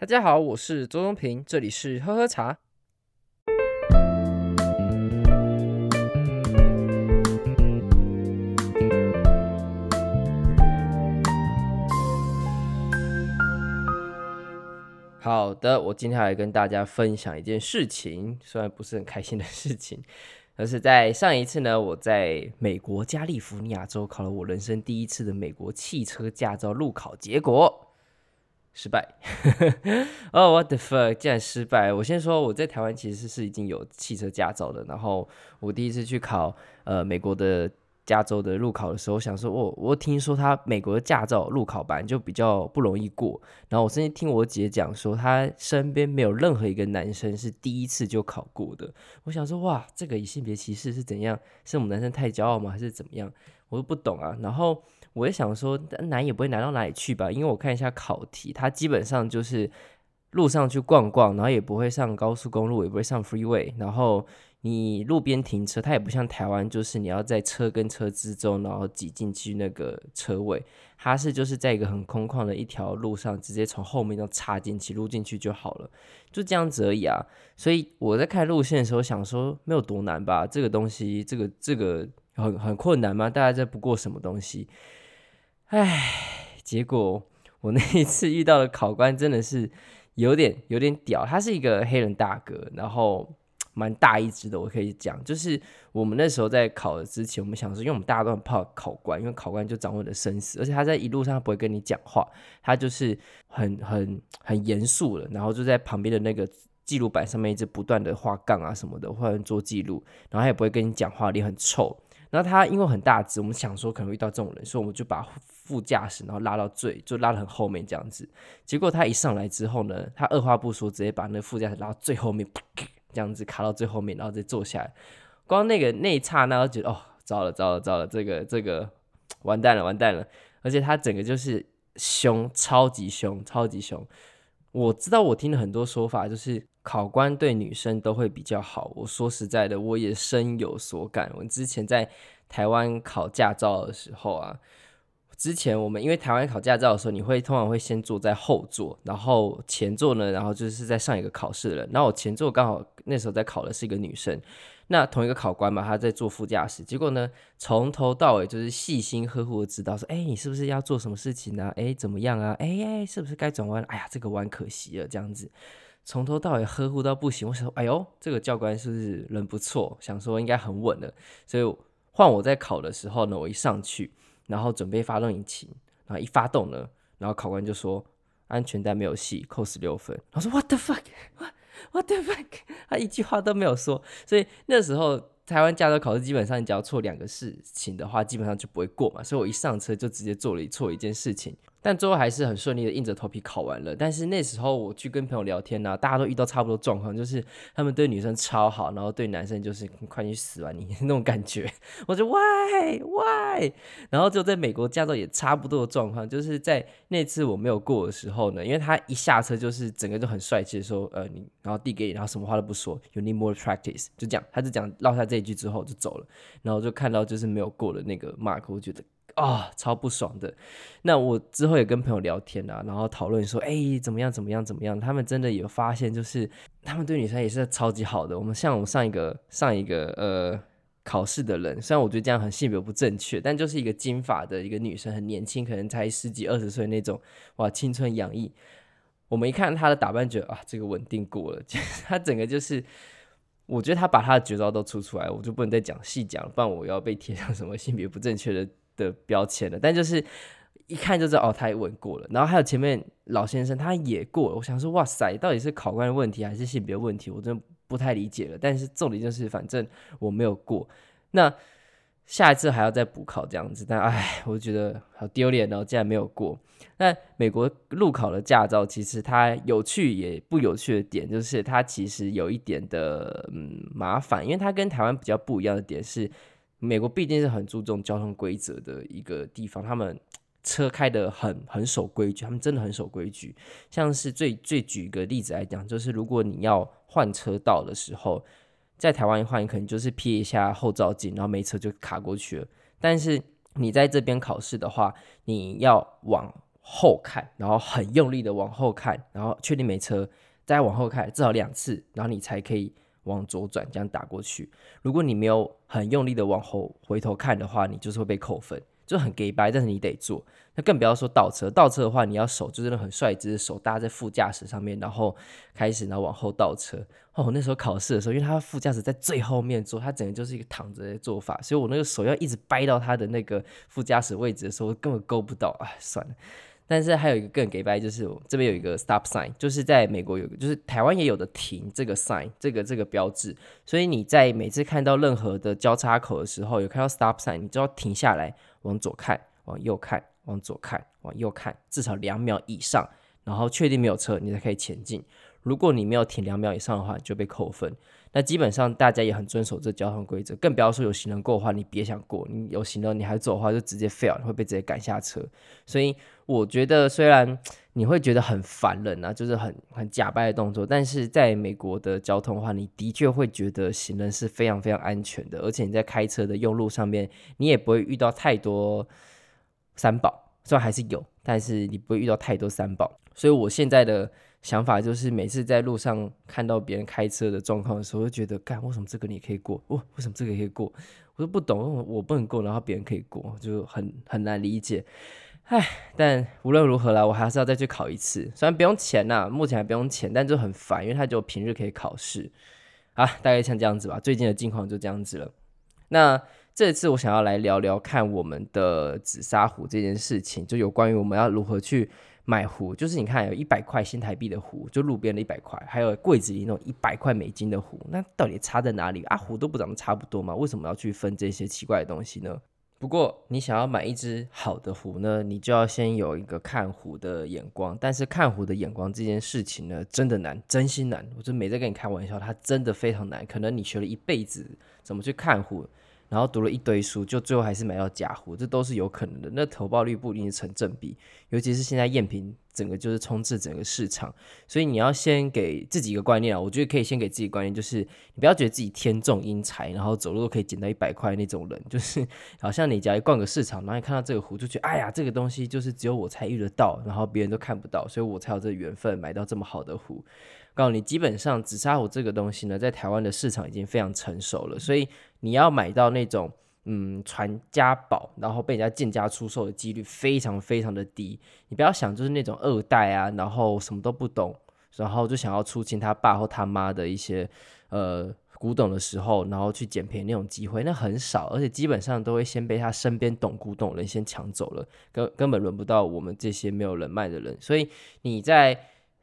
大家好，我是周东平，这里是喝喝茶。好的，我今天来跟大家分享一件事情，虽然不是很开心的事情，而是在上一次呢，我在美国加利福尼亚州考了我人生第一次的美国汽车驾照路考，结果。失败，哦、oh，what the fuck！竟然失败。我先说，我在台湾其实是已经有汽车驾照的。然后我第一次去考呃美国的加州的路考的时候，想说，我我听说他美国的驾照路考班就比较不容易过。然后我甚至听我姐讲说，她身边没有任何一个男生是第一次就考过的。我想说，哇，这个以性别歧视是怎样？是我们男生太骄傲吗？还是怎么样？我都不懂啊。然后。我也想说，难也不会难到哪里去吧？因为我看一下考题，它基本上就是路上去逛逛，然后也不会上高速公路，也不会上 freeway，然后你路边停车，它也不像台湾，就是你要在车跟车之中，然后挤进去那个车位，它是就是在一个很空旷的一条路上，直接从后面就插进去，录进去就好了，就这样子而已啊。所以我在看路线的时候想说，没有多难吧？这个东西，这个这个很很困难吗？大家在不过什么东西？唉，结果我那一次遇到的考官真的是有点有点屌，他是一个黑人大哥，然后蛮大一只的。我可以讲，就是我们那时候在考的之前，我们想说，因为我们大家都很怕考官，因为考官就掌握你的生死，而且他在一路上不会跟你讲话，他就是很很很严肃的，然后就在旁边的那个记录板上面一直不断的画杠啊什么的，或者做记录，然后他也不会跟你讲话，脸很臭。然后他因为很大只，我们想说可能遇到这种人，所以我们就把副驾驶然后拉到最，就拉得很后面这样子。结果他一上来之后呢，他二话不说，直接把那副驾驶拉到最后面，这样子卡到最后面，然后再坐下来。光那个那一刹那，我觉得哦，糟了糟了糟了，这个这个完蛋了完蛋了。而且他整个就是凶，超级凶，超级凶。我知道我听了很多说法，就是。考官对女生都会比较好。我说实在的，我也深有所感。我之前在台湾考驾照的时候啊，之前我们因为台湾考驾照的时候，你会通常会先坐在后座，然后前座呢，然后就是在上一个考试的人。然后我前座刚好那时候在考的是一个女生，那同一个考官嘛，他在坐副驾驶。结果呢，从头到尾就是细心呵护的指导说：“哎，你是不是要做什么事情呢？哎，怎么样啊？哎哎，是不是该转弯？哎呀，这个弯可惜了，这样子。”从头到尾呵护到不行，我想说，哎呦，这个教官是不是人不错？想说应该很稳的，所以换我在考的时候呢，我一上去，然后准备发动引擎，然后一发动呢，然后考官就说安全带没有系，扣十六分。我说 What the fuck？What the fuck？他一句话都没有说，所以那时候台湾驾照考试基本上你只要错两个事情的话，基本上就不会过嘛。所以我一上车就直接做了一错一件事情。但最后还是很顺利的硬着头皮考完了。但是那时候我去跟朋友聊天呢、大家都遇到差不多状况，就是他们对女生超好，然后对男生就是快去死吧你 那种感觉。我就 why why？然后就在美国驾照也差不多的状况，就是在那次我没有过的时候呢，因为他一下车就是整个就很帅气的说，呃你，然后递给你，然后什么话都不说，you need more practice，就这样，他就讲落下这一句之后就走了，然后就看到就是没有过的那个 mark，我觉得。啊、超不爽的。那我之后也跟朋友聊天啊，然后讨论说，哎，怎么样，怎么样，怎么样？他们真的有发现，就是他们对女生也是超级好的。我们像我上一个上一个呃考试的人，虽然我觉得这样很性别不正确，但就是一个金发的一个女生，很年轻，可能才十几二十岁那种，哇，青春洋溢。我们一看她的打扮，觉得啊，这个稳定过了。她整个就是，我觉得她把她的绝招都出出来，我就不能再讲细讲，不然我要被贴上什么性别不正确的。的标签了，但就是一看就知道哦，他也问过了。然后还有前面老先生他也过了。我想说，哇塞，到底是考官的问题还是性别问题？我真的不太理解了。但是重点就是，反正我没有过。那下一次还要再补考这样子，但哎，我觉得好丢脸哦，竟然没有过。那美国路考的驾照其实它有趣也不有趣的点，就是它其实有一点的嗯麻烦，因为它跟台湾比较不一样的点是。美国毕竟是很注重交通规则的一个地方，他们车开的很很守规矩，他们真的很守规矩。像是最最举一个例子来讲，就是如果你要换车道的时候，在台湾一换，你可能就是瞥一下后照镜，然后没车就卡过去了。但是你在这边考试的话，你要往后看，然后很用力的往后看，然后确定没车，再往后看至少两次，然后你才可以往左转这样打过去。如果你没有很用力的往后回头看的话，你就是会被扣分。就很给掰，但是你得做。那更不要说倒车，倒车的话，你要手就真的很帅，只是手搭在副驾驶上面，然后开始然后往后倒车。哦，那时候考试的时候，因为他副驾驶在最后面坐，他整个就是一个躺着的做法，所以我那个手要一直掰到他的那个副驾驶位置的时候，根本够不到。哎，算了。但是还有一个更给掰，就是这边有一个 stop sign，就是在美国有，就是台湾也有的停这个 sign，这个这个标志。所以你在每次看到任何的交叉口的时候，有看到 stop sign，你就要停下来，往左看，往右看，往左看，往右看，至少两秒以上，然后确定没有车，你才可以前进。如果你没有停两秒以上的话，就被扣分。那基本上大家也很遵守这交通规则，更不要说有行人过的话，你别想过。你有行人你还走的话，就直接 fail，会被直接赶下车。所以我觉得，虽然你会觉得很烦人啊，就是很很假掰的动作，但是在美国的交通的话，你的确会觉得行人是非常非常安全的，而且你在开车的用路上面，你也不会遇到太多三宝，虽然还是有，但是你不会遇到太多三宝。所以我现在的。想法就是每次在路上看到别人开车的状况的时候，就觉得，干，为什么这个你可以过？哦，为什么这个可以过？我都不懂，我不能过，然后别人可以过，就很很难理解。唉，但无论如何啦，我还是要再去考一次，虽然不用钱呐，目前还不用钱，但就很烦，因为他就平日可以考试。啊，大概像这样子吧，最近的近况就这样子了。那这次我想要来聊聊看我们的紫砂壶这件事情，就有关于我们要如何去。买壶就是你看有一百块新台币的壶，就路边的一百块，还有柜子里那种一百块美金的壶，那到底差在哪里啊？壶都不长得差不多嘛？为什么要去分这些奇怪的东西呢？不过你想要买一只好的壶呢，你就要先有一个看壶的眼光。但是看壶的眼光这件事情呢，真的难，真心难。我就没在跟你开玩笑，它真的非常难。可能你学了一辈子怎么去看壶。然后读了一堆书，就最后还是买到假壶，这都是有可能的。那投报率不一定成正比，尤其是现在赝品整个就是充斥整个市场，所以你要先给自己一个观念啊，我觉得可以先给自己观念，就是你不要觉得自己天纵英才，然后走路都可以捡到一百块那种人，就是好像你只要一逛个市场，然后你看到这个壶，就觉得哎呀，这个东西就是只有我才遇得到，然后别人都看不到，所以我才有这个缘分买到这么好的壶。告诉你，基本上紫砂壶这个东西呢，在台湾的市场已经非常成熟了，所以你要买到那种嗯传家宝，然后被人家贱价出售的几率非常非常的低。你不要想就是那种二代啊，然后什么都不懂，然后就想要出清他爸或他妈的一些呃古董的时候，然后去捡便宜那种机会，那很少，而且基本上都会先被他身边懂古董的人先抢走了，根根本轮不到我们这些没有人脉的人。所以你在。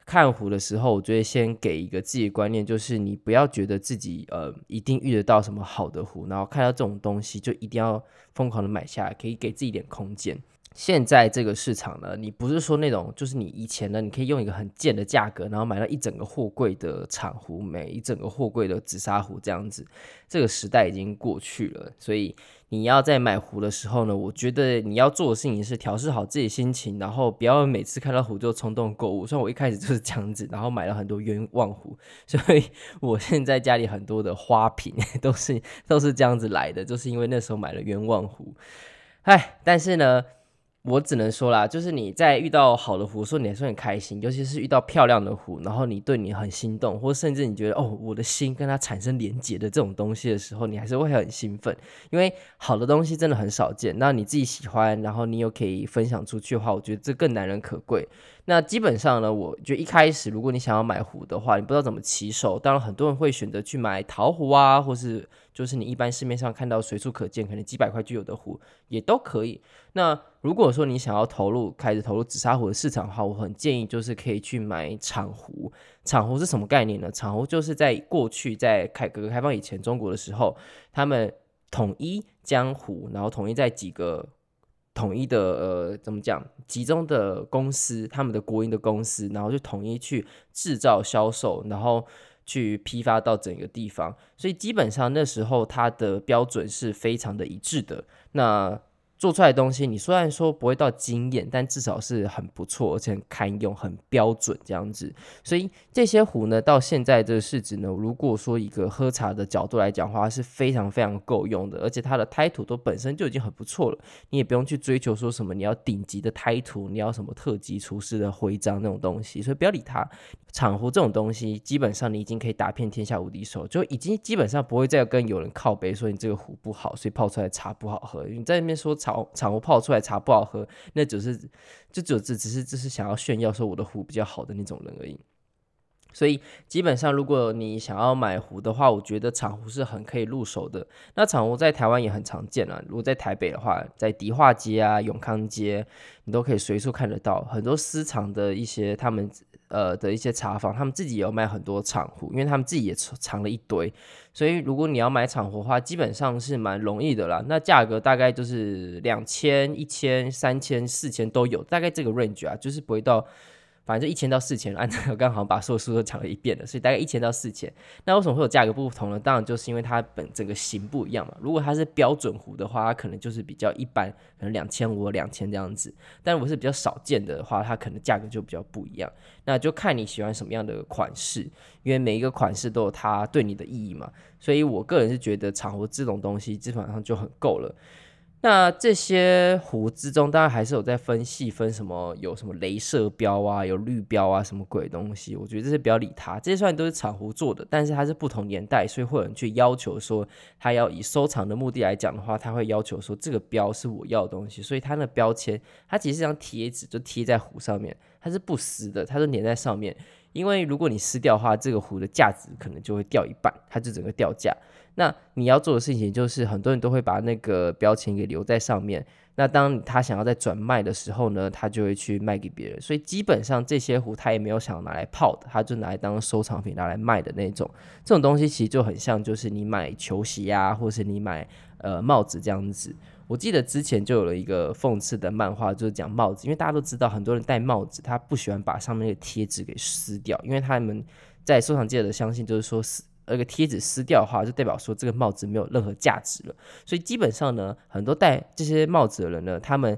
看壶的时候，我觉得先给一个自己的观念，就是你不要觉得自己呃一定遇得到什么好的壶，然后看到这种东西就一定要疯狂的买下来，可以给自己点空间。现在这个市场呢，你不是说那种，就是你以前呢，你可以用一个很贱的价格，然后买到一整个货柜的产壶，每一整个货柜的紫砂壶这样子，这个时代已经过去了。所以你要在买壶的时候呢，我觉得你要做的事情是调试好自己心情，然后不要每次看到壶就冲动购物。虽然我一开始就是这样子，然后买了很多冤枉壶，所以 我现在家里很多的花瓶都是都是这样子来的，就是因为那时候买了冤枉壶。唉，但是呢。我只能说啦，就是你在遇到好的壶，说你还是很开心，尤其是遇到漂亮的壶，然后你对你很心动，或甚至你觉得哦，我的心跟它产生连结的这种东西的时候，你还是会很兴奋，因为好的东西真的很少见。那你自己喜欢，然后你又可以分享出去的话，我觉得这更难能可贵。那基本上呢，我觉得一开始如果你想要买壶的话，你不知道怎么起手，当然很多人会选择去买陶壶啊，或是就是你一般市面上看到随处可见，可能几百块就有的壶也都可以。那如果说你想要投入开始投入紫砂壶的市场的话，我很建议就是可以去买厂壶。厂壶是什么概念呢？厂壶就是在过去在改革开放以前中国的时候，他们统一江湖，然后统一在几个。统一的呃，怎么讲？集中的公司，他们的国营的公司，然后就统一去制造、销售，然后去批发到整个地方。所以基本上那时候它的标准是非常的一致的。那做出来的东西，你虽然说不会到惊艳，但至少是很不错，而且很堪用，很标准这样子。所以这些壶呢，到现在这个市值呢，如果说一个喝茶的角度来讲的话，是非常非常够用的，而且它的胎土都本身就已经很不错了，你也不用去追求说什么你要顶级的胎土，你要什么特级厨师的徽章那种东西，所以不要理它。厂壶这种东西，基本上你已经可以打遍天下无敌手，就已经基本上不会再跟有人靠北说你这个壶不好，所以泡出来茶不好喝。你在那边说厂厂壶泡出来茶不好喝，那只是就只只只是只是想要炫耀说我的壶比较好的那种人而已。所以基本上，如果你想要买壶的话，我觉得厂壶是很可以入手的。那厂壶在台湾也很常见啊。如果在台北的话，在迪化街啊、永康街，你都可以随处看得到很多私藏的一些他们呃的一些茶坊，他们自己有卖很多厂壶，因为他们自己也藏了一堆。所以如果你要买厂壶的话，基本上是蛮容易的啦。那价格大概就是两千、一千、三千、四千都有，大概这个 range 啊，就是不会到。反正就一千到四千，按照我刚好把所有书都讲了一遍了，所以大概一千到四千。那为什么会有价格不同呢？当然就是因为它本整个型不一样嘛。如果它是标准壶的话，它可能就是比较一般，可能两千五、两千这样子。但如果是比较少见的话，它可能价格就比较不一样。那就看你喜欢什么样的款式，因为每一个款式都有它对你的意义嘛。所以我个人是觉得厂壶这种东西基本上就很够了。那这些壶之中，当然还是有在分细分什么，有什么镭射标啊，有绿标啊，什么鬼东西？我觉得这些不要理它，这些虽然都是厂壶做的，但是它是不同年代，所以会有人去要求说，他要以收藏的目的来讲的话，他会要求说这个标是我要的东西，所以它的标签，它其实是张贴纸，就贴在壶上面，它是不撕的，它是粘在上面。因为如果你撕掉的话，这个壶的价值可能就会掉一半，它就整个掉价。那你要做的事情就是，很多人都会把那个标签给留在上面。那当他想要再转卖的时候呢，他就会去卖给别人。所以基本上这些壶他也没有想要拿来泡的，他就拿来当收藏品拿来卖的那种。这种东西其实就很像，就是你买球鞋啊，或是你买呃帽子这样子。我记得之前就有了一个讽刺的漫画，就是讲帽子，因为大家都知道很多人戴帽子，他不喜欢把上面的贴纸给撕掉，因为他们在收藏界的相信就是说撕那个贴纸撕掉的话，就代表说这个帽子没有任何价值了。所以基本上呢，很多戴这些帽子的人呢，他们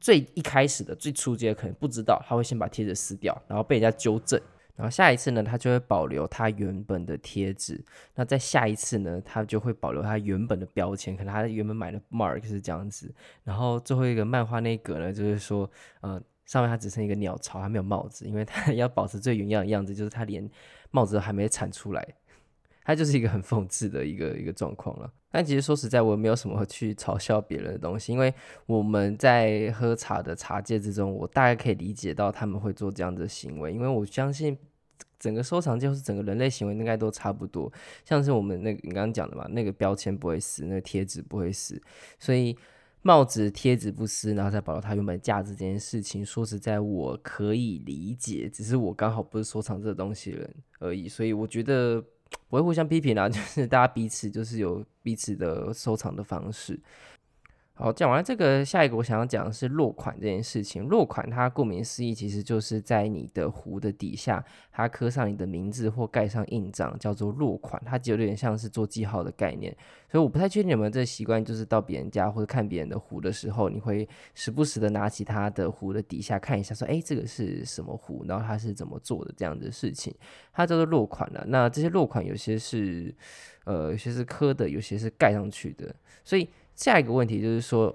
最一开始的最初阶可能不知道，他会先把贴纸撕掉，然后被人家纠正。然后下一次呢，他就会保留他原本的贴纸。那在下一次呢，他就会保留他原本的标签。可能他原本买的 mark 是这样子。然后最后一个漫画那一格呢，就是说，呃，上面它只剩一个鸟巢，还没有帽子，因为他 要保持最原样的样子，就是他连帽子都还没产出来。它就是一个很讽刺的一个一个状况了。但其实说实在，我也没有什么去嘲笑别人的东西，因为我们在喝茶的茶界之中，我大概可以理解到他们会做这样的行为，因为我相信。整个收藏就是整个人类行为应该都差不多，像是我们那个你刚刚讲的嘛，那个标签不会撕，那个贴纸不会撕，所以帽子贴纸不撕，然后再保留它原本价值这件事情，说实在我可以理解，只是我刚好不是收藏这个东西的人而已，所以我觉得不会互相批评啦，就是大家彼此就是有彼此的收藏的方式。好，讲完这个，下一个我想要讲的是落款这件事情。落款它顾名思义，其实就是在你的壶的底下，它刻上你的名字或盖上印章，叫做落款。它就有点像是做记号的概念。所以我不太确定你有没有这习惯，就是到别人家或者看别人的壶的时候，你会时不时的拿起他的壶的底下看一下，说，哎，这个是什么壶？然后它是怎么做的？这样的事情，它叫做落款了。那这些落款有些是，呃，有些是刻的，有些是盖上去的，所以。下一个问题就是说，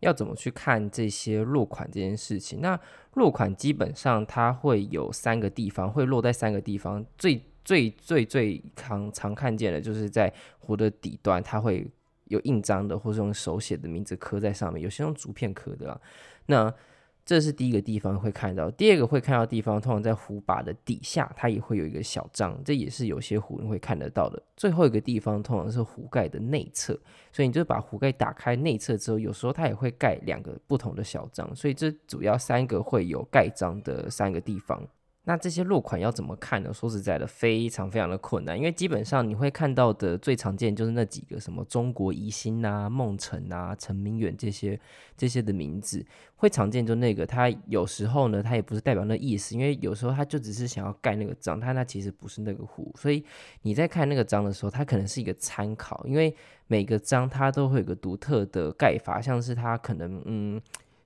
要怎么去看这些落款这件事情？那落款基本上它会有三个地方，会落在三个地方。最最最最常常看见的就是在壶的底端，它会有印章的，或是用手写的名字刻在上面，有些用竹片刻的啊。那这是第一个地方会看到，第二个会看到地方，通常在壶把的底下，它也会有一个小章，这也是有些壶你会看得到的。最后一个地方通常是壶盖的内侧，所以你就把壶盖打开内侧之后，有时候它也会盖两个不同的小章，所以这主要三个会有盖章的三个地方。那这些落款要怎么看呢？说实在的，非常非常的困难，因为基本上你会看到的最常见就是那几个什么中国宜兴啊、梦辰啊、陈明远这些这些的名字，会常见就那个。他有时候呢，他也不是代表那意思，因为有时候他就只是想要盖那个章，但他其实不是那个湖。所以你在看那个章的时候，它可能是一个参考，因为每个章它都会有个独特的盖法，像是它可能嗯。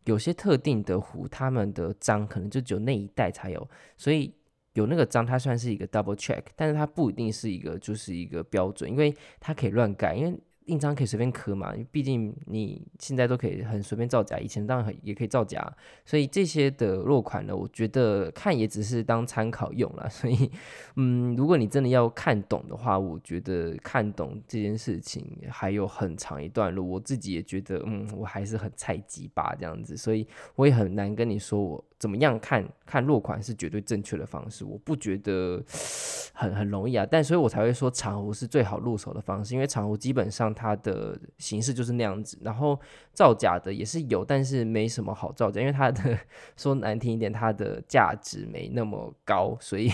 有些特定的湖，他们的章可能就只有那一代才有，所以有那个章，它算是一个 double check，但是它不一定是一个就是一个标准，因为它可以乱盖，因为。印章可以随便刻嘛，毕竟你现在都可以很随便造假，以前当然也可以造假，所以这些的落款呢，我觉得看也只是当参考用了。所以，嗯，如果你真的要看懂的话，我觉得看懂这件事情还有很长一段路。我自己也觉得，嗯，我还是很菜鸡吧这样子，所以我也很难跟你说我。怎么样看看落款是绝对正确的方式？我不觉得 很很容易啊，但所以我才会说长湖是最好入手的方式，因为长湖基本上它的形式就是那样子，然后造假的也是有，但是没什么好造假，因为它的 说难听一点，它的价值没那么高，所以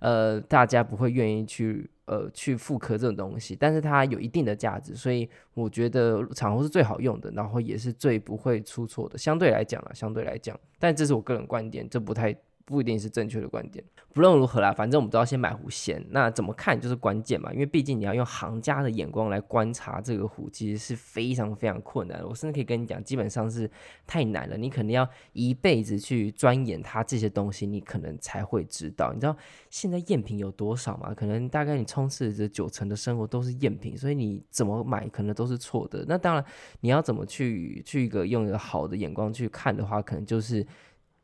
呃大家不会愿意去。呃，去复刻这种东西，但是它有一定的价值，所以我觉得彩虹是最好用的，然后也是最不会出错的，相对来讲啊，相对来讲，但这是我个人观点，这不太。不一定是正确的观点。不论如何啦，反正我们都要先买壶先。那怎么看就是关键嘛，因为毕竟你要用行家的眼光来观察这个壶，其实是非常非常困难的。我甚至可以跟你讲，基本上是太难了。你可能要一辈子去钻研它这些东西，你可能才会知道。你知道现在赝品有多少吗？可能大概你充斥着九成的生活都是赝品，所以你怎么买可能都是错的。那当然，你要怎么去去一个用一个好的眼光去看的话，可能就是。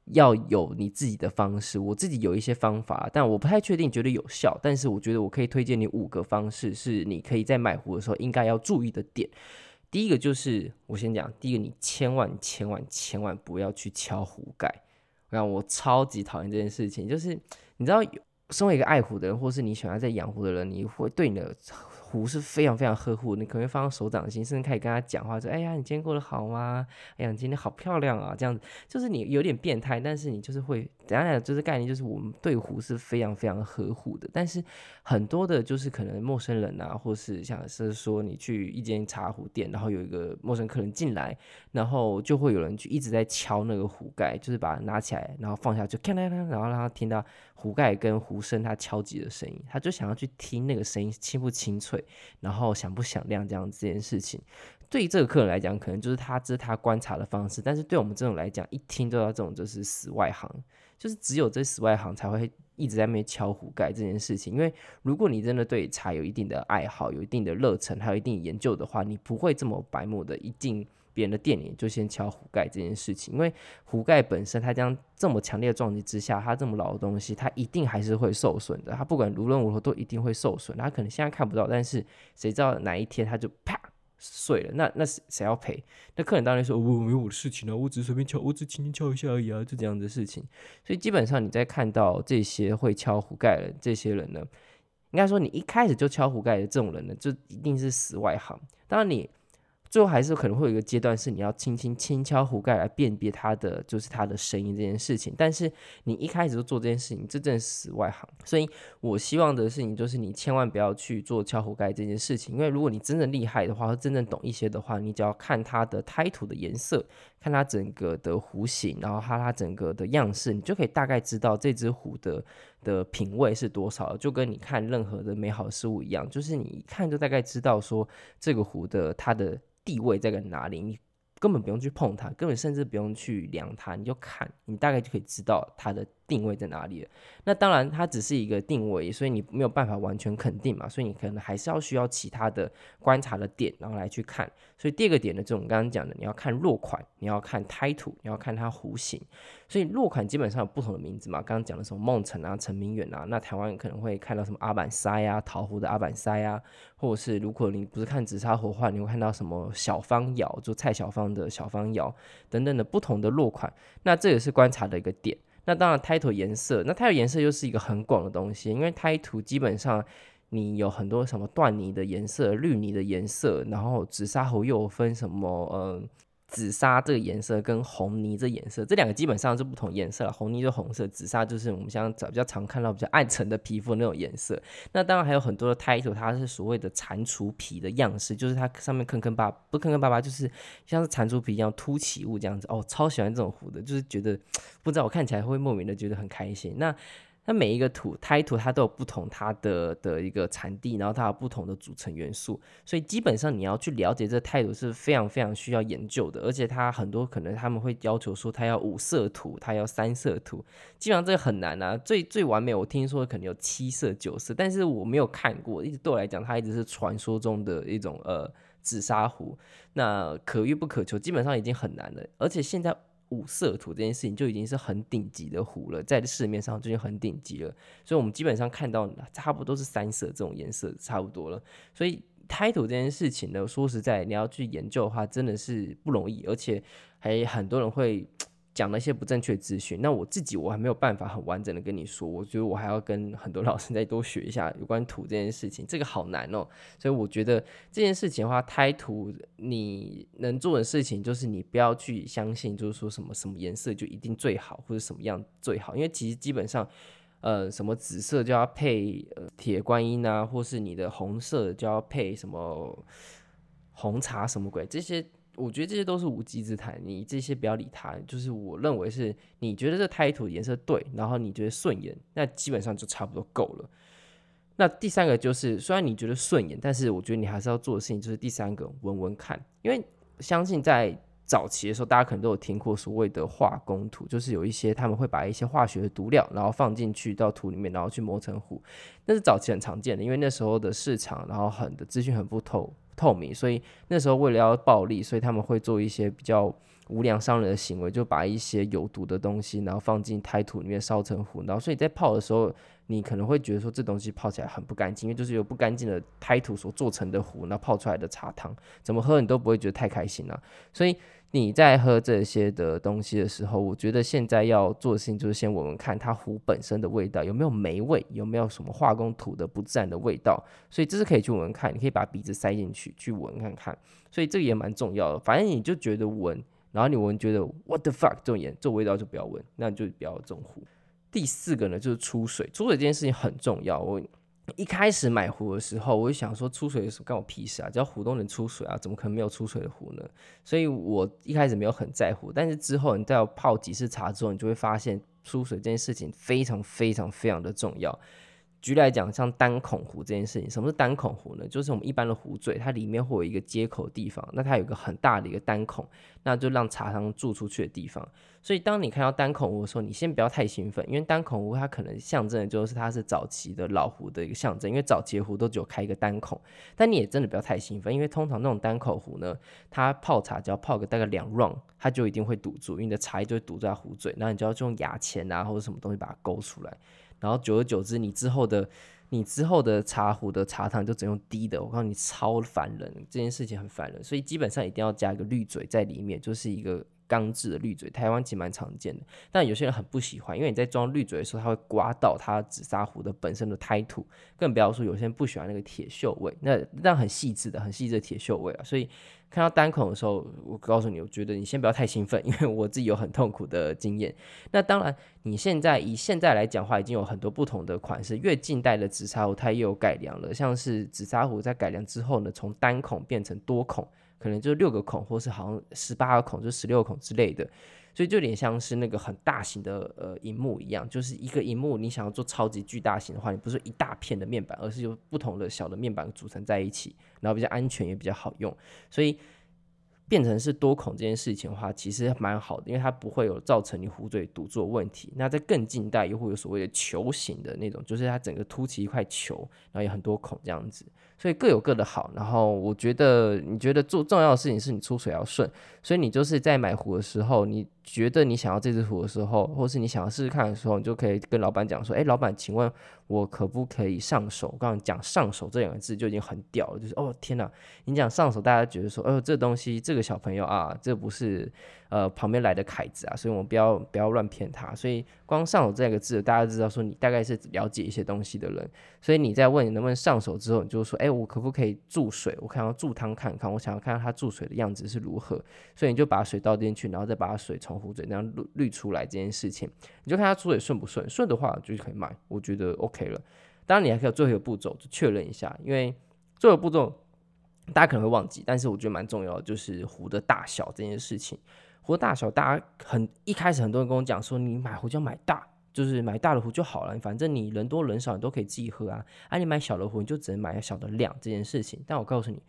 要有你自己的方式，我自己有一些方法，但我不太确定觉得有效。但是我觉得我可以推荐你五个方式，是你可以在买壶的时候应该要注意的点。第一个就是我先讲，第一个你千万千万千万不要去敲壶盖，让我超级讨厌这件事情。就是你知道，身为一个爱壶的人，或是你喜欢在养壶的人，你会对你的。壶是非常非常呵护，你可能会放到手掌心，甚至可以跟他讲话，说：“哎呀，你今天过得好吗？哎呀，你今天好漂亮啊！”这样子，就是你有点变态，但是你就是会，等下讲就是概念，就是我们对壶是非常非常呵护的。但是很多的，就是可能陌生人啊，或是像是说你去一间茶壶店，然后有一个陌生客人进来，然后就会有人去一直在敲那个壶盖，就是把它拿起来，然后放下，就咔啦啦，然后让他听到壶盖跟壶身它敲击的声音，他就想要去听那个声音清不清脆。然后响不响亮这样这件事情，对于这个客人来讲，可能就是他这是他观察的方式。但是对我们这种来讲，一听就要这种就是死外行，就是只有这死外行才会一直在那边敲壶盖这件事情。因为如果你真的对茶有一定的爱好、有一定的热忱，还有一定研究的话，你不会这么白目的一定别人的店里就先敲壶盖这件事情。因为壶盖本身它将这么强烈的撞击之下，它这么老的东西，它一定还是会受损的。它不管无论如何都一定会受损。它可能现在看不到，但是谁知道哪一天它就啪碎了？那那谁要赔？那客人当然说：“我、没有我的事情啊，我只是随便敲，我只轻轻敲一下而已啊。”就这样的事情。所以基本上你在看到这些会敲壶盖的这些人呢，应该说你一开始就敲壶盖的这种人呢，就一定是死外行。当然你。最后还是可能会有一个阶段，是你要轻轻轻敲壶盖来辨别它的，就是它的声音这件事情。但是你一开始就做这件事情，真正死外行。所以我希望的事情就是你千万不要去做敲壶盖这件事情，因为如果你真正厉害的话，或真正懂一些的话，你只要看它的胎土的颜色，看它整个的弧形，然后它它整个的样式，你就可以大概知道这只壶的的品味是多少。就跟你看任何的美好事物一样，就是你一看就大概知道说这个壶的它的。地位在个哪里？你根本不用去碰它，根本甚至不用去量它，你就看，你大概就可以知道它的。定位在哪里了？那当然，它只是一个定位，所以你没有办法完全肯定嘛。所以你可能还是要需要其他的观察的点，然后来去看。所以第二个点呢，就是我们刚刚讲的，你要看落款，你要看胎土，你要看它弧形。所以落款基本上有不同的名字嘛。刚刚讲的什么梦辰啊、陈明远啊，那台湾可能会看到什么阿板塞啊、桃湖的阿板塞啊，或者是如果你不是看紫砂壶的话，你会看到什么小方窑，就蔡小芳的小方窑等等的不同的落款。那这也是观察的一个点。那当然，胎土颜色，那胎土颜色又是一个很广的东西，因为胎土基本上你有很多什么断泥的颜色、绿泥的颜色，然后紫砂壶又分什么呃紫砂这个颜色跟红泥这颜色，这两个基本上是不同颜色了。红泥就红色，紫砂就是我们现在比较常看到比较暗沉的皮肤那种颜色。那当然还有很多的 title，它是所谓的蟾蜍皮的样式，就是它上面坑坑巴不坑坑巴巴，就是像是蟾蜍皮一样凸起物这样子。哦，超喜欢这种壶的，就是觉得 不知道我看起来会莫名的觉得很开心。那那每一个土胎土它都有不同它的的一个产地，然后它有不同的组成元素，所以基本上你要去了解这个胎土是非常非常需要研究的，而且它很多可能他们会要求说它要五色土，它要三色土，基本上这个很难啊。最最完美我听说可能有七色九色，但是我没有看过，一直对我来讲它一直是传说中的一种呃紫砂壶，那可遇不可求，基本上已经很难了，而且现在。五色土这件事情就已经是很顶级的壶了，在市面上就已经很顶级了，所以我们基本上看到差不多是三色这种颜色差不多了。所以胎土这件事情呢，说实在，你要去研究的话，真的是不容易，而且还很多人会。讲了一些不正确资讯，那我自己我还没有办法很完整的跟你说，我觉得我还要跟很多 老师再多学一下有关土这件事情，这个好难哦。所以我觉得这件事情的话，胎土你能做的事情就是你不要去相信，就是说什么什么颜色就一定最好，或者什么样最好，因为其实基本上，呃，什么紫色就要配呃铁观音啊，或是你的红色就要配什么红茶什么鬼这些。我觉得这些都是无稽之谈，你这些不要理他。就是我认为是，你觉得这胎土颜色对，然后你觉得顺眼，那基本上就差不多够了。那第三个就是，虽然你觉得顺眼，但是我觉得你还是要做的事情就是第三个，闻闻看。因为相信在早期的时候，大家可能都有听过所谓的化工土，就是有一些他们会把一些化学的毒料，然后放进去到土里面，然后去磨成糊。那是早期很常见的，因为那时候的市场，然后很的资讯很不透。透明，所以那时候为了要暴利，所以他们会做一些比较无良商人的行为，就把一些有毒的东西，然后放进胎土里面烧成糊，然后所以在泡的时候，你可能会觉得说这东西泡起来很不干净，因为就是有不干净的胎土所做成的壶，那泡出来的茶汤，怎么喝你都不会觉得太开心啊，所以。你在喝这些的东西的时候，我觉得现在要做的事情就是先闻闻看它壶本身的味道有没有霉味，有没有什么化工土的不自然的味道，所以这是可以去闻看，你可以把鼻子塞进去去闻看看，所以这个也蛮重要的。反正你就觉得闻，然后你闻觉得 what the fuck 这种颜这种味道就不要闻，那你就不要这种壶。第四个呢就是出水，出水这件事情很重要。我。一开始买壶的时候，我就想说出水的时候关我屁事啊！只要壶都能出水啊，怎么可能没有出水的壶呢？所以我一开始没有很在乎，但是之后你再要泡几次茶之后，你就会发现出水这件事情非常非常非常的重要。举例来讲，像单孔壶这件事情，什么是单孔壶呢？就是我们一般的壶嘴，它里面会有一个接口的地方，那它有一个很大的一个单孔，那就让茶汤注出去的地方。所以当你看到单孔壶的时候，你先不要太兴奋，因为单孔壶它可能象征的就是它是早期的老壶的一个象征，因为早期壶都只有开一个单孔。但你也真的不要太兴奋，因为通常那种单口壶呢，它泡茶只要泡个大概两 round，它就一定会堵住，因为你的茶叶就会堵在壶嘴，然后你就要用牙签啊或者什么东西把它勾出来。然后久而久之，你之后的你之后的茶壶的茶汤就只用低的，我告诉你超烦人，这件事情很烦人，所以基本上一定要加一个滤嘴在里面，就是一个钢制的滤嘴，台湾其实蛮常见的，但有些人很不喜欢，因为你在装滤嘴的时候，它会刮到它紫砂壶的本身的胎土，更不要说有些人不喜欢那个铁锈味，那那很细致的、很细致的铁锈味啊，所以。看到单孔的时候，我告诉你，我觉得你先不要太兴奋，因为我自己有很痛苦的经验。那当然，你现在以现在来讲话，已经有很多不同的款式。越近代的紫砂壶，它也有改良了，像是紫砂壶在改良之后呢，从单孔变成多孔，可能就六个孔，或是好像十八个孔，就十六孔之类的。所以就有点像是那个很大型的呃荧幕一样，就是一个荧幕，你想要做超级巨大型的话，你不是一大片的面板，而是由不同的小的面板组成在一起，然后比较安全也比较好用，所以变成是多孔这件事情的话，其实蛮好的，因为它不会有造成你壶嘴堵住的问题。那在更近代又会有所谓的球形的那种，就是它整个凸起一块球，然后有很多孔这样子。所以各有各的好，然后我觉得你觉得做重要的事情是你出水要顺，所以你就是在买壶的时候，你觉得你想要这只壶的时候，或是你想要试试看的时候，你就可以跟老板讲说，哎，老板，请问我可不可以上手？我刚刚讲上手这两个字就已经很屌了，就是哦天哪，你讲上手，大家觉得说，哦这东西这个小朋友啊，这不是呃旁边来的凯子啊，所以我们不要不要乱骗他。所以光上手这个字，大家知道说你大概是了解一些东西的人，所以你在问你能不能上手之后，你就说，哎，我可不可以注水？我看要注汤看看，我想要看看它注水的样子是如何。所以你就把水倒进去，然后再把水从壶嘴那样滤滤出来这件事情，你就看它出水顺不顺，顺的话就可以买，我觉得 OK 了。当然你还可以有最后一个步骤，就确认一下，因为最后一个步骤。大家可能会忘记，但是我觉得蛮重要的，就是壶的大小这件事情。壶大小，大家很一开始很多人跟我讲说，你买壶就要买大，就是买大的壶就好了，反正你人多人少你都可以自己喝啊。啊，你买小的壶你就只能买小的量这件事情。但我告诉你，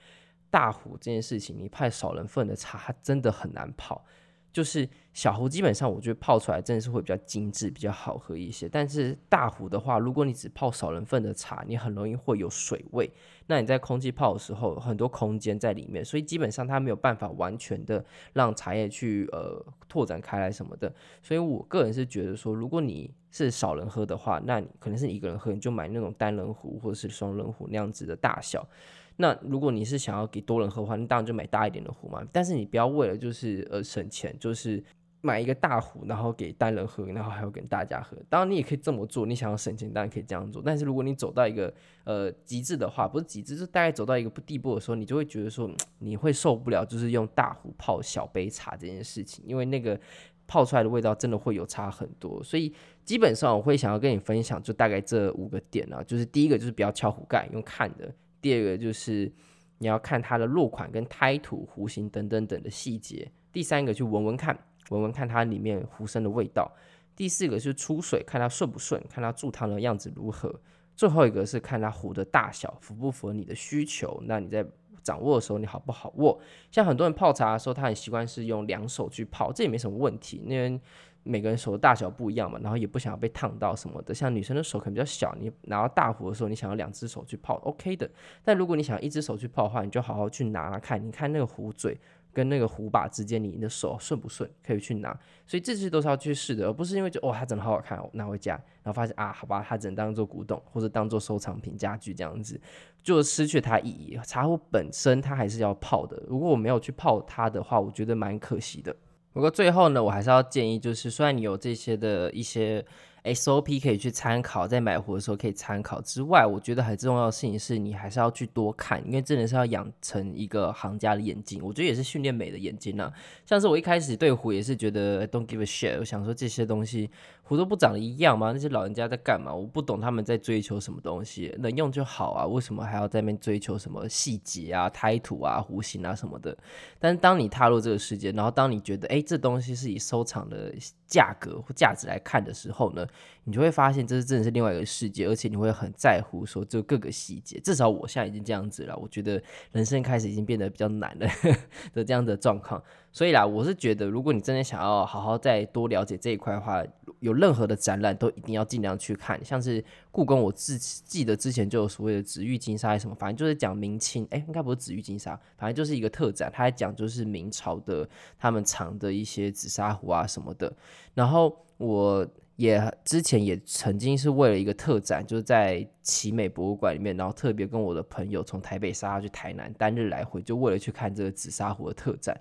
大壶这件事情，你派少人份的茶，它真的很难泡。就是小壶基本上，我觉得泡出来真的是会比较精致，比较好喝一些。但是大壶的话，如果你只泡少人份的茶，你很容易会有水味。那你在空气泡的时候，很多空间在里面，所以基本上它没有办法完全的让茶叶去呃拓展开来什么的。所以我个人是觉得说，如果你是少人喝的话，那你可能是你一个人喝，你就买那种单人壶或者是双人壶那样子的大小。那如果你是想要给多人喝的话，那当然就买大一点的壶嘛。但是你不要为了就是呃省钱，就是买一个大壶，然后给单人喝，然后还要跟大家喝。当然你也可以这么做，你想要省钱当然可以这样做。但是如果你走到一个呃极致的话，不是极致，就大概走到一个不地步的时候，你就会觉得说你会受不了，就是用大壶泡小杯茶这件事情，因为那个泡出来的味道真的会有差很多。所以基本上我会想要跟你分享，就大概这五个点啊，就是第一个就是不要敲壶盖，用看的。第二个就是你要看它的落款跟胎土、壶型等等等的细节。第三个就闻闻看，闻闻看它里面壶身的味道。第四个是出水，看它顺不顺，看它注汤的样子如何。最后一个是看它壶的大小符不符合你的需求。那你在掌握的时候，你好不好握？像很多人泡茶的时候，他很习惯是用两手去泡，这也没什么问题，因为。每个人手的大小不一样嘛，然后也不想要被烫到什么的。像女生的手可能比较小，你拿到大壶的时候，你想要两只手去泡，OK 的。但如果你想一只手去泡的话，你就好好去拿拿看，你看那个壶嘴跟那个壶把之间，你的手顺不顺，可以去拿。所以这些都是要去试的，而不是因为就哦它真的好好看，拿回家，然后发现啊好吧，它只能当做古董或者当做收藏品家具这样子，就失去它意义。茶壶本身它还是要泡的，如果我没有去泡它的话，我觉得蛮可惜的。不过最后呢，我还是要建议，就是虽然你有这些的一些。SOP 可以去参考，在买壶的时候可以参考之外，我觉得很重要的事情是你还是要去多看，因为真的是要养成一个行家的眼睛。我觉得也是训练美的眼睛呐。像是我一开始对壶也是觉得 don't give a shit，我想说这些东西胡都不长得一样吗？那些老人家在干嘛？我不懂他们在追求什么东西，能用就好啊，为什么还要在那边追求什么细节啊、胎土啊、弧形啊什么的？但是当你踏入这个世界，然后当你觉得哎，这东西是以收藏的价格或价值来看的时候呢？你就会发现，这是真的是另外一个世界，而且你会很在乎说这各个细节。至少我现在已经这样子了，我觉得人生开始已经变得比较难了 的这样的状况。所以啦，我是觉得，如果你真的想要好好再多了解这一块的话，有任何的展览都一定要尽量去看。像是故宫，我自记得之前就有所谓的紫玉金沙还是什么，反正就是讲明清，哎，应该不是紫玉金沙，反正就是一个特展，它还讲就是明朝的他们藏的一些紫砂壶啊什么的。然后我也之前也曾经是为了一个特展，就是在奇美博物馆里面，然后特别跟我的朋友从台北杀去台南，单日来回，就为了去看这个紫砂壶的特展。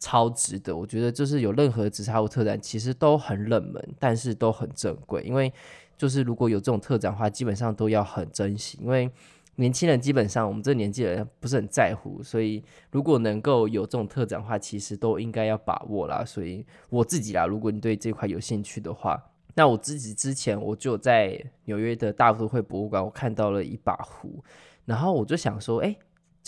超值得，我觉得就是有任何紫砂壶特展，其实都很冷门，但是都很珍贵。因为就是如果有这种特展的话，基本上都要很珍惜。因为年轻人基本上我们这年纪人不是很在乎，所以如果能够有这种特展的话，其实都应该要把握啦。所以我自己啦，如果你对这块有兴趣的话，那我自己之前我就在纽约的大都会博物馆，我看到了一把壶，然后我就想说，哎。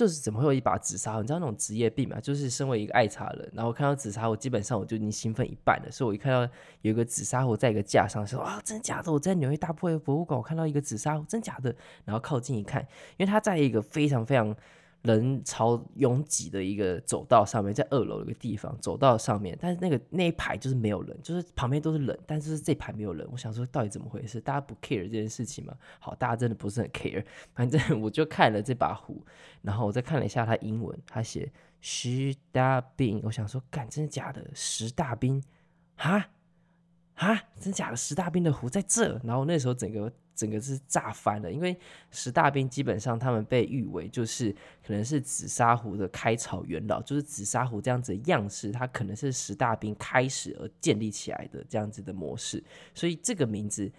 就是怎么会有一把紫砂壶？你知道那种职业病嘛？就是身为一个爱茶人，然后看到紫砂壶，基本上我就已经兴奋一半了。所以我一看到有一个紫砂壶在一个架上，说啊，真假的？我在纽约大都会博物馆，我看到一个紫砂壶，真假的？然后靠近一看，因为它在一个非常非常。人潮拥挤的一个走道上面，在二楼的一个地方，走道上面，但是那个那一排就是没有人，就是旁边都是人，但是这排没有人。我想说，到底怎么回事？大家不 care 这件事情吗？好，大家真的不是很 care。反正我就看了这把壶，然后我再看了一下它英文，它写十大兵。我想说，干，真的假的？十大兵？哈？哈？真假的？十大兵的壶在这？然后那时候整个整个是炸翻了，因为十大兵基本上他们被誉为就是可能是紫砂壶的开朝元老，就是紫砂壶这样子的样式，它可能是十大兵开始而建立起来的这样子的模式，所以这个名字。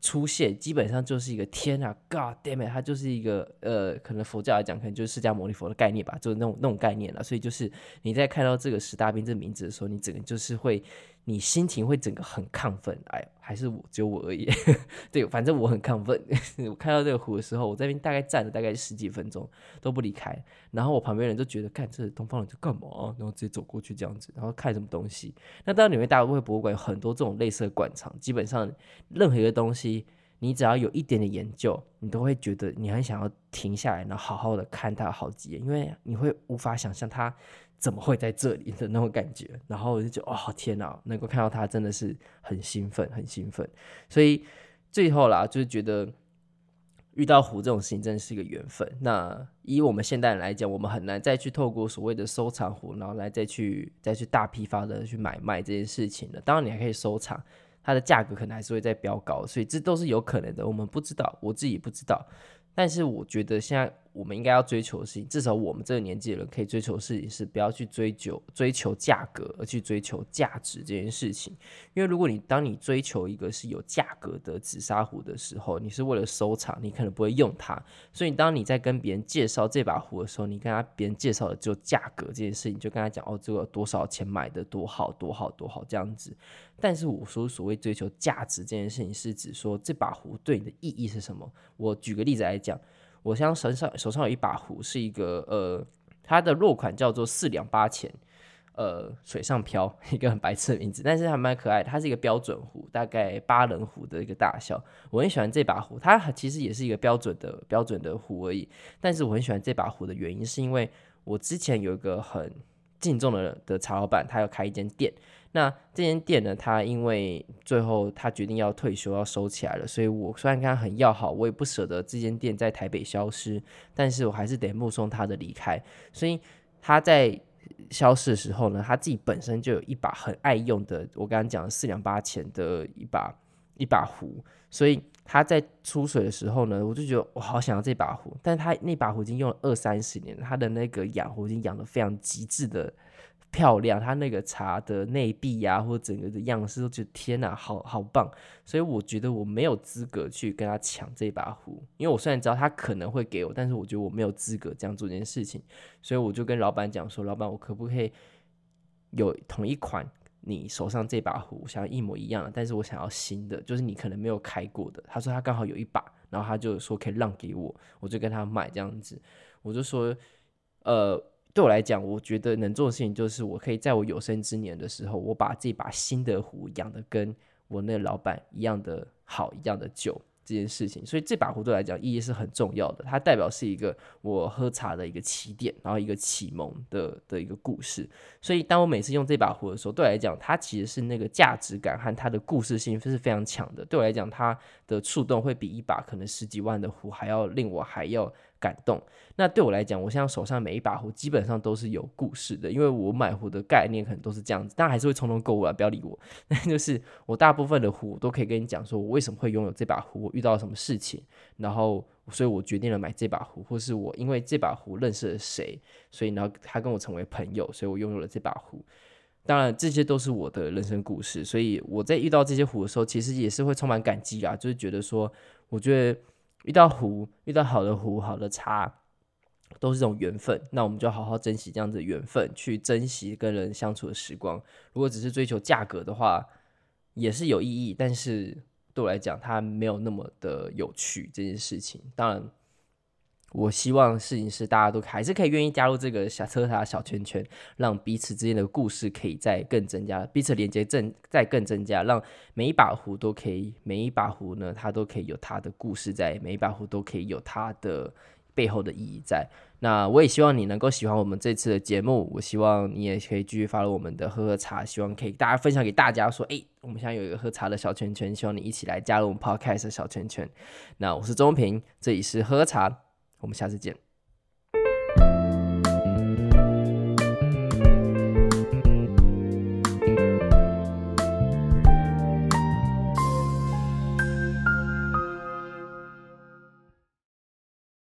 出现基本上就是一个天啊，God damn it，它就是一个呃，可能佛教来讲，可能就是释迦牟尼佛的概念吧，就是那种那种概念了。所以就是你在看到这个十大兵这名字的时候，你整个就是会。你心情会整个很亢奋，哎，还是我只有我而已？对，反正我很亢奋。我看到这个湖的时候，我这边大概站了大概十几分钟都不离开。然后我旁边人就觉得，看这东方人在干嘛？然后直接走过去这样子，然后看什么东西。那当然，纽约大都会博物馆有很多这种类似的馆藏，基本上任何一个东西，你只要有一点点研究，你都会觉得你很想要停下来，然后好好的看它好几眼，因为你会无法想象它。怎么会在这里的那种感觉？然后我就觉得，哦，天哪，能够看到他真的是很兴奋，很兴奋。所以最后啦，就是觉得遇到壶这种事情真的是一个缘分。那以我们现代人来讲，我们很难再去透过所谓的收藏壶，然后来再去再去大批发的去买卖这件事情了。当然，你还可以收藏，它的价格可能还是会再飙高，所以这都是有可能的。我们不知道，我自己不知道。但是我觉得现在。我们应该要追求的事情，至少我们这个年纪的人可以追求的事情是不要去追求追求价格，而去追求价值这件事情。因为如果你当你追求一个是有价格的紫砂壶的时候，你是为了收藏，你可能不会用它。所以当你在跟别人介绍这把壶的时候，你跟他别人介绍的就价格这件事情，就跟他讲哦，这个多少钱买的，多好多好多好这样子。但是我说所谓追求价值这件事情，是指说这把壶对你的意义是什么？我举个例子来讲。我现在手上手上有一把壶，是一个呃，它的落款叫做四两八钱，呃，水上漂，一个很白痴的名字，但是还蛮可爱的。它是一个标准壶，大概八人壶的一个大小。我很喜欢这把壶，它其实也是一个标准的标准的壶而已。但是我很喜欢这把壶的原因，是因为我之前有一个很敬重的的茶老板，他要开一间店。那这间店呢，他因为最后他决定要退休，要收起来了，所以我虽然跟他很要好，我也不舍得这间店在台北消失，但是我还是得目送他的离开。所以他在消失的时候呢，他自己本身就有一把很爱用的，我刚刚讲的四两八钱的一把一把壶，所以他在出水的时候呢，我就觉得我好想要这把壶，但他那把壶已经用了二三十年，他的那个养壶已经养的非常极致的。漂亮，它那个茶的内壁呀，或者整个的样式，都觉得天哪，好好棒。所以我觉得我没有资格去跟他抢这把壶，因为我虽然知道他可能会给我，但是我觉得我没有资格这样做这件事情。所以我就跟老板讲说，老板，我可不可以有同一款你手上这把壶，想要一模一样的，但是我想要新的，就是你可能没有开过的。他说他刚好有一把，然后他就说可以让给我，我就跟他买这样子。我就说，呃。对我来讲，我觉得能做的事情就是，我可以在我有生之年的时候，我把这把新的壶养得跟我那老板一样的好，一样的久。这件事情，所以这把壶对我来讲意义是很重要的。它代表是一个我喝茶的一个起点，然后一个启蒙的的一个故事。所以当我每次用这把壶的时候，对我来讲，它其实是那个价值感和它的故事性是非常强的。对我来讲，它的触动会比一把可能十几万的壶还要令我还要感动。那对我来讲，我现在手上每一把壶基本上都是有故事的，因为我买壶的概念可能都是这样子，但还是会冲动购物啊，不要理我。那就是我大部分的壶都可以跟你讲说，我为什么会拥有这把壶。我遇到了什么事情，然后所以我决定了买这把壶，或是我因为这把壶认识了谁，所以呢他跟我成为朋友，所以我拥有了这把壶。当然这些都是我的人生故事，所以我在遇到这些壶的时候，其实也是会充满感激啊，就是觉得说，我觉得遇到壶，遇到好的壶、好的茶，都是这种缘分。那我们就好好珍惜这样子的缘分，去珍惜跟人相处的时光。如果只是追求价格的话，也是有意义，但是。对我来讲，它没有那么的有趣这件事情。当然，我希望事情是大家都还是可以愿意加入这个小车茶小圈圈，让彼此之间的故事可以再更增加，彼此连接正再更增加，让每一把壶都可以，每一把壶呢，它都可以有它的故事在，每一把壶都可以有它的背后的意义在。那我也希望你能够喜欢我们这次的节目，我希望你也可以继续 follow 我们的喝喝茶，希望可以大家分享给大家说，哎，我们现在有一个喝茶的小圈圈，希望你一起来加入我们 podcast 的小圈圈。那我是钟平，这里是喝茶，我们下次见。